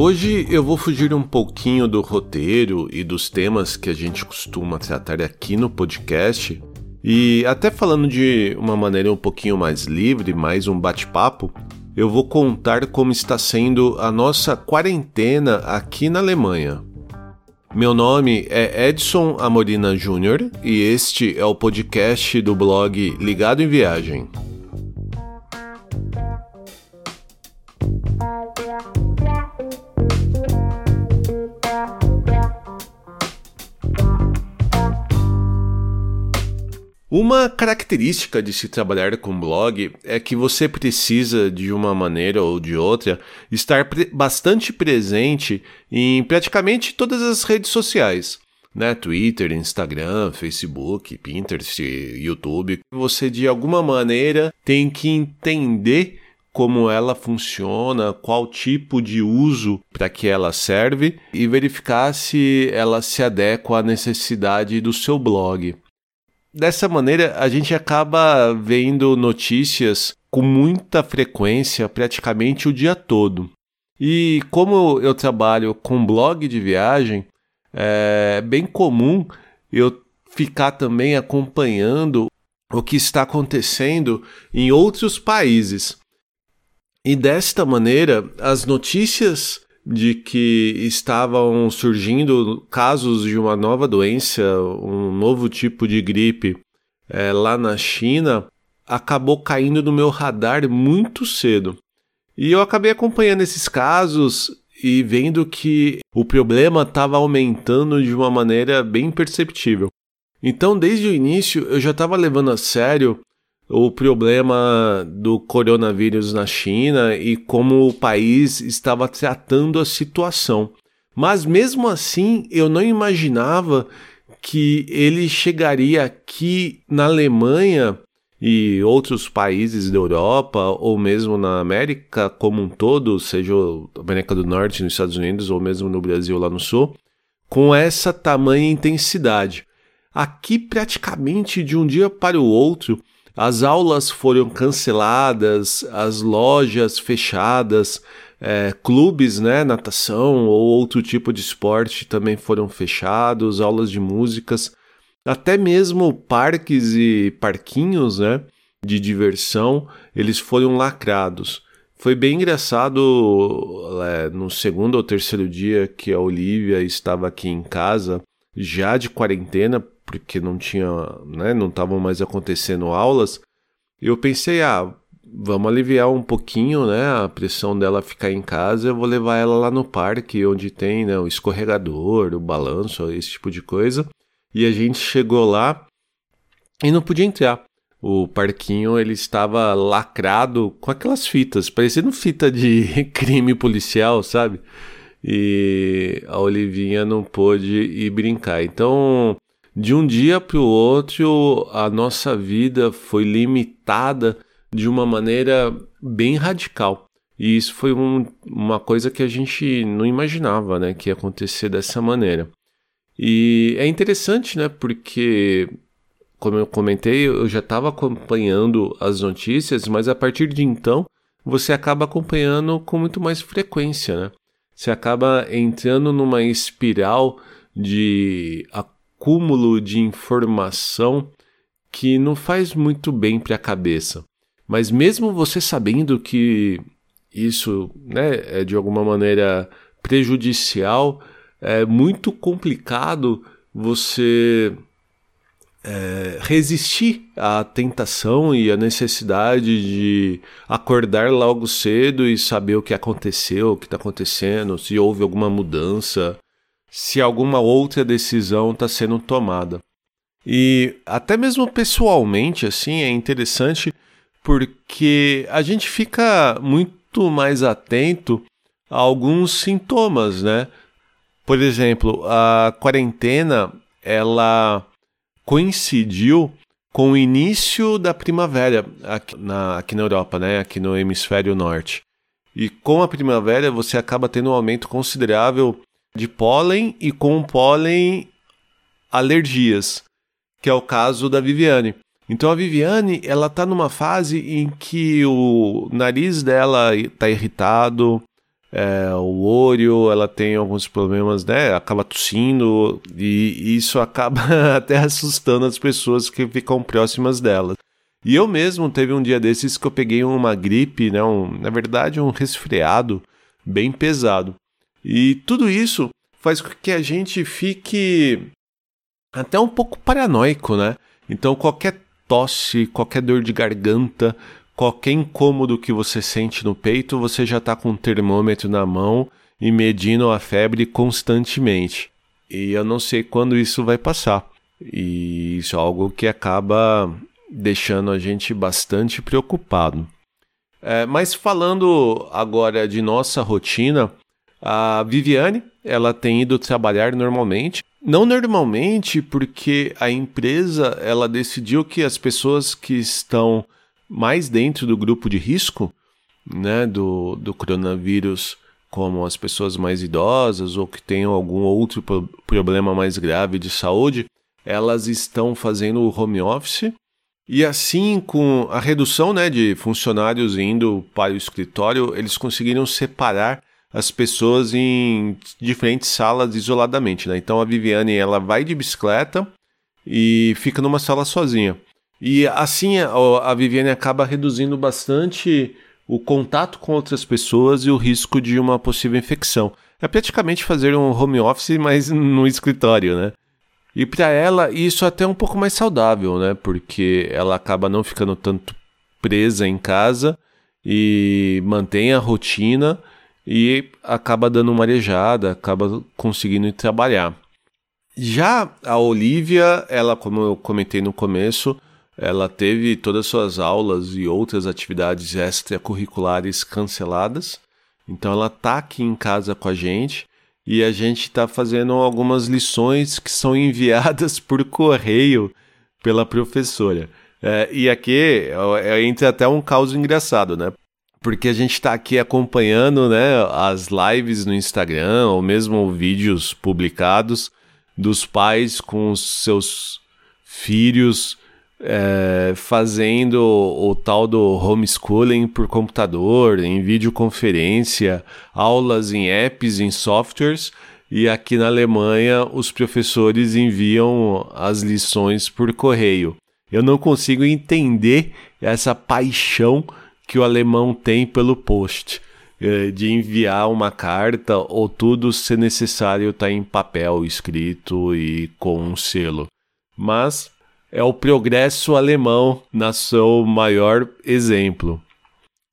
Hoje eu vou fugir um pouquinho do roteiro e dos temas que a gente costuma tratar aqui no podcast e até falando de uma maneira um pouquinho mais livre, mais um bate-papo, eu vou contar como está sendo a nossa quarentena aqui na Alemanha. Meu nome é Edson Amorina Júnior e este é o podcast do blog Ligado em Viagem. Uma característica de se trabalhar com blog é que você precisa, de uma maneira ou de outra, estar pre bastante presente em praticamente todas as redes sociais. Né? Twitter, Instagram, Facebook, Pinterest, YouTube. Você, de alguma maneira, tem que entender como ela funciona, qual tipo de uso para que ela serve e verificar se ela se adequa à necessidade do seu blog. Dessa maneira, a gente acaba vendo notícias com muita frequência, praticamente o dia todo. E como eu trabalho com blog de viagem, é bem comum eu ficar também acompanhando o que está acontecendo em outros países. E desta maneira, as notícias de que estavam surgindo casos de uma nova doença, um novo tipo de gripe é, lá na China, acabou caindo no meu radar muito cedo. E eu acabei acompanhando esses casos e vendo que o problema estava aumentando de uma maneira bem perceptível. Então, desde o início, eu já estava levando a sério o problema do coronavírus na China e como o país estava tratando a situação. Mas mesmo assim, eu não imaginava que ele chegaria aqui na Alemanha e outros países da Europa ou mesmo na América como um todo, seja América do Norte, nos Estados Unidos ou mesmo no Brasil lá no Sul, com essa tamanha intensidade. Aqui praticamente de um dia para o outro, as aulas foram canceladas, as lojas fechadas, é, clubes, né, natação ou outro tipo de esporte também foram fechados, aulas de músicas, até mesmo parques e parquinhos, né, de diversão, eles foram lacrados. Foi bem engraçado é, no segundo ou terceiro dia que a Olivia estava aqui em casa, já de quarentena, porque não tinha, né, não estavam mais acontecendo aulas, eu pensei, ah, vamos aliviar um pouquinho, né, a pressão dela ficar em casa, eu vou levar ela lá no parque, onde tem, né, o escorregador, o balanço, esse tipo de coisa. E a gente chegou lá e não podia entrar. O parquinho ele estava lacrado com aquelas fitas, parecendo fita de crime policial, sabe? E a Olivinha não pôde ir brincar. Então, de um dia para o outro, a nossa vida foi limitada de uma maneira bem radical. E isso foi um, uma coisa que a gente não imaginava né, que ia acontecer dessa maneira. E é interessante, né? Porque, como eu comentei, eu já estava acompanhando as notícias, mas a partir de então você acaba acompanhando com muito mais frequência, né? Você acaba entrando numa espiral de acúmulo de informação que não faz muito bem para a cabeça. Mas mesmo você sabendo que isso né, é de alguma maneira prejudicial, é muito complicado você é, resistir à tentação e à necessidade de acordar logo cedo e saber o que aconteceu, o que está acontecendo, se houve alguma mudança se alguma outra decisão está sendo tomada. E até mesmo pessoalmente, assim, é interessante porque a gente fica muito mais atento a alguns sintomas, né? Por exemplo, a quarentena ela coincidiu com o início da primavera aqui na, aqui na Europa, né? Aqui no hemisfério norte. E com a primavera você acaba tendo um aumento considerável de pólen e com pólen alergias, que é o caso da Viviane. Então a Viviane, ela está numa fase em que o nariz dela está irritado, é, o olho, ela tem alguns problemas, né? Acaba tossindo e isso acaba até assustando as pessoas que ficam próximas dela. E eu mesmo teve um dia desses que eu peguei uma gripe, né? Um, na verdade, um resfriado bem pesado. E tudo isso faz com que a gente fique até um pouco paranoico, né? Então qualquer tosse, qualquer dor de garganta, qualquer incômodo que você sente no peito, você já está com um termômetro na mão e medindo a febre constantemente. E eu não sei quando isso vai passar. E isso é algo que acaba deixando a gente bastante preocupado. É, mas falando agora de nossa rotina, a Viviane ela tem ido trabalhar normalmente. Não normalmente, porque a empresa ela decidiu que as pessoas que estão mais dentro do grupo de risco né, do, do coronavírus, como as pessoas mais idosas ou que tenham algum outro problema mais grave de saúde, elas estão fazendo o home office. E assim, com a redução né, de funcionários indo para o escritório, eles conseguiram separar as pessoas em diferentes salas isoladamente. Né? Então a Viviane ela vai de bicicleta e fica numa sala sozinha. E assim a, Viviane acaba reduzindo bastante o contato com outras pessoas e o risco de uma possível infecção. É praticamente fazer um home office, mas no escritório, né? E para ela isso é até um pouco mais saudável, né? Porque ela acaba não ficando tanto presa em casa e mantém a rotina e acaba dando uma arejada, acaba conseguindo trabalhar. Já a Olivia, ela, como eu comentei no começo, ela teve todas as suas aulas e outras atividades extracurriculares canceladas. Então ela tá aqui em casa com a gente e a gente está fazendo algumas lições que são enviadas por correio pela professora. É, e aqui é, entra até um caos engraçado, né? Porque a gente está aqui acompanhando né, as lives no Instagram ou mesmo vídeos publicados dos pais com os seus filhos é, fazendo o, o tal do homeschooling por computador, em videoconferência, aulas em apps, em softwares, e aqui na Alemanha os professores enviam as lições por correio. Eu não consigo entender essa paixão que o alemão tem pelo post, é, de enviar uma carta ou tudo se necessário está em papel escrito e com um selo. Mas é o progresso alemão na seu maior exemplo.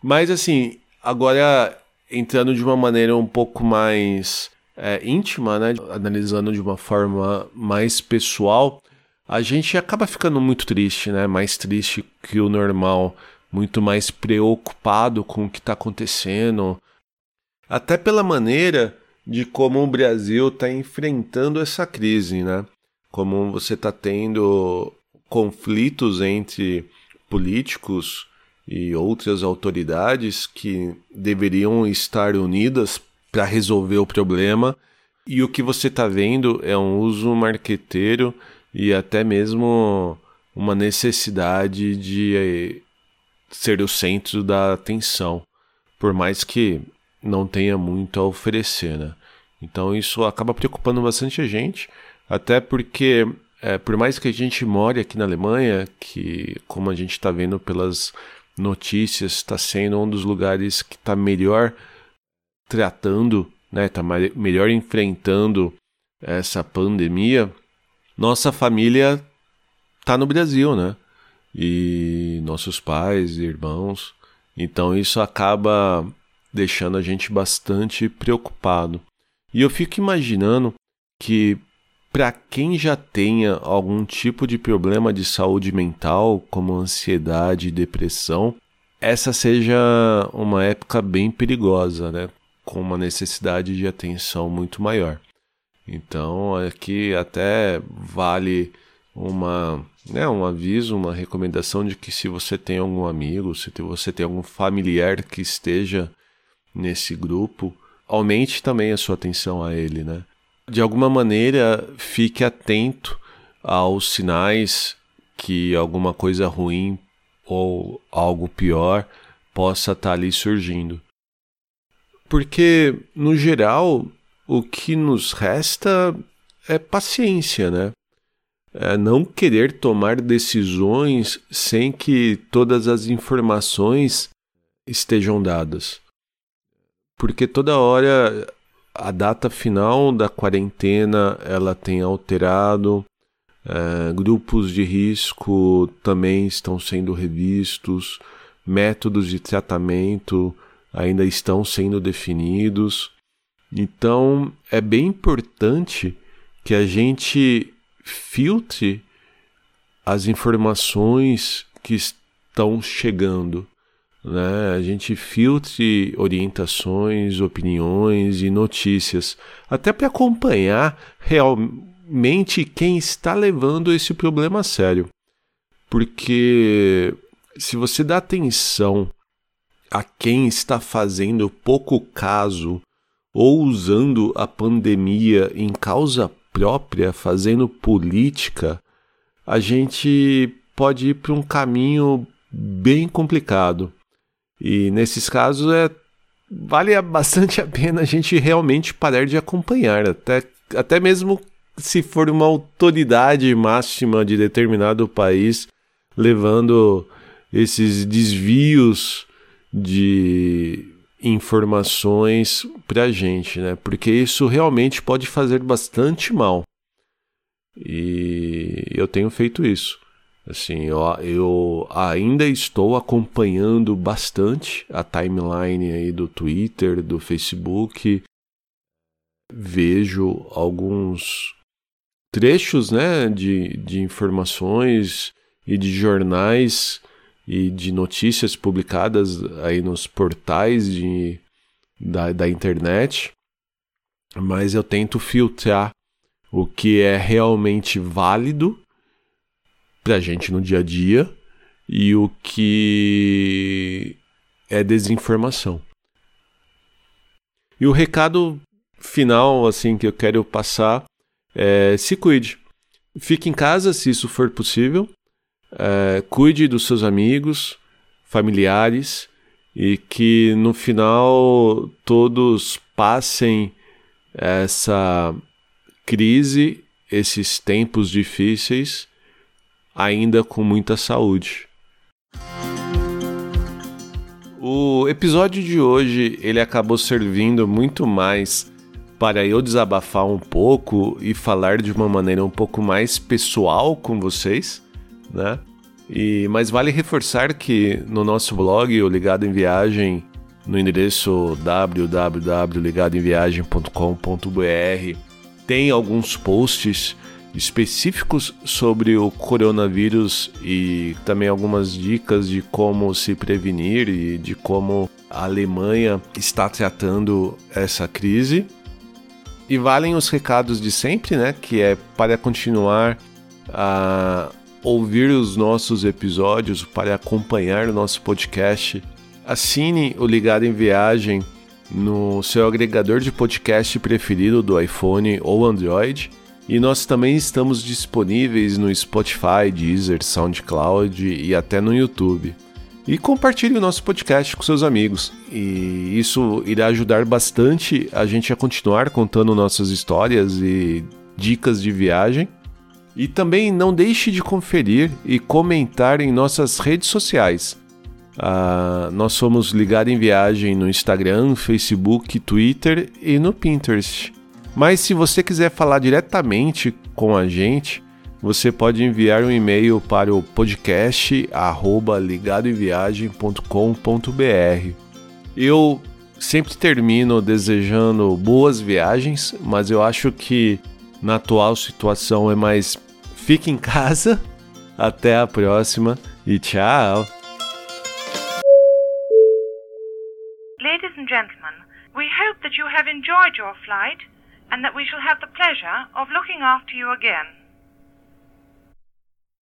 Mas assim, agora entrando de uma maneira um pouco mais é, íntima, né, analisando de uma forma mais pessoal, a gente acaba ficando muito triste, né, mais triste que o normal, muito mais preocupado com o que está acontecendo, até pela maneira de como o Brasil está enfrentando essa crise, né? Como você está tendo conflitos entre políticos e outras autoridades que deveriam estar unidas para resolver o problema. E o que você está vendo é um uso marqueteiro e até mesmo uma necessidade de ser o centro da atenção, por mais que não tenha muito a oferecer, né? Então isso acaba preocupando bastante a gente, até porque é, por mais que a gente more aqui na Alemanha, que como a gente está vendo pelas notícias, está sendo um dos lugares que está melhor tratando, né, está melhor enfrentando essa pandemia, nossa família está no Brasil, né? E nossos pais e irmãos. Então isso acaba deixando a gente bastante preocupado. E eu fico imaginando que para quem já tenha algum tipo de problema de saúde mental, como ansiedade e depressão, essa seja uma época bem perigosa, né? Com uma necessidade de atenção muito maior. Então, aqui até vale uma, né, um aviso, uma recomendação de que se você tem algum amigo, se você tem algum familiar que esteja nesse grupo, aumente também a sua atenção a ele, né? de alguma maneira fique atento aos sinais que alguma coisa ruim ou algo pior possa estar tá ali surgindo. Porque, no geral, o que nos resta é paciência, né? É não querer tomar decisões sem que todas as informações estejam dadas. Porque toda hora a data final da quarentena ela tem alterado, é, grupos de risco também estão sendo revistos, métodos de tratamento ainda estão sendo definidos. Então é bem importante que a gente filtre as informações que estão chegando. Né? A gente filtre orientações, opiniões e notícias, até para acompanhar realmente quem está levando esse problema a sério. Porque se você dá atenção a quem está fazendo pouco caso ou usando a pandemia em causa própria, fazendo política, a gente pode ir para um caminho bem complicado. E nesses casos é vale bastante a pena a gente realmente parar de acompanhar, até, até mesmo se for uma autoridade máxima de determinado país levando esses desvios de informações para a gente, né? Porque isso realmente pode fazer bastante mal. E eu tenho feito isso. Assim, eu, eu ainda estou acompanhando bastante a timeline aí do Twitter, do Facebook. Vejo alguns trechos, né, de, de informações e de jornais e de notícias publicadas aí nos portais de, da, da internet, mas eu tento filtrar o que é realmente válido para a gente no dia a dia e o que é desinformação. E o recado final assim que eu quero passar é se cuide. Fique em casa se isso for possível. É, cuide dos seus amigos, familiares e que no final todos passem essa crise, esses tempos difíceis, ainda com muita saúde. O episódio de hoje ele acabou servindo muito mais para eu desabafar um pouco e falar de uma maneira um pouco mais pessoal com vocês né? E, mas vale reforçar que no nosso blog, o Ligado em Viagem, no endereço www.ligadoemviagem.com.br, tem alguns posts específicos sobre o coronavírus e também algumas dicas de como se prevenir e de como a Alemanha está tratando essa crise. E valem os recados de sempre, né? Que é para continuar a ouvir os nossos episódios, para acompanhar o nosso podcast, assine o Ligado em Viagem no seu agregador de podcast preferido do iPhone ou Android. E nós também estamos disponíveis no Spotify, Deezer, SoundCloud e até no YouTube. E compartilhe o nosso podcast com seus amigos. E isso irá ajudar bastante a gente a continuar contando nossas histórias e dicas de viagem e também não deixe de conferir e comentar em nossas redes sociais. Ah, nós somos Ligado em Viagem no Instagram, Facebook, Twitter e no Pinterest. Mas se você quiser falar diretamente com a gente, você pode enviar um e-mail para o podcast ligadoemviagem.com.br. Eu sempre termino desejando boas viagens, mas eu acho que na atual situação é mais fique em casa. Até a próxima e tchau. Ladies and gentlemen, we hope that you have enjoyed your flight and that we shall have the pleasure of looking after you again.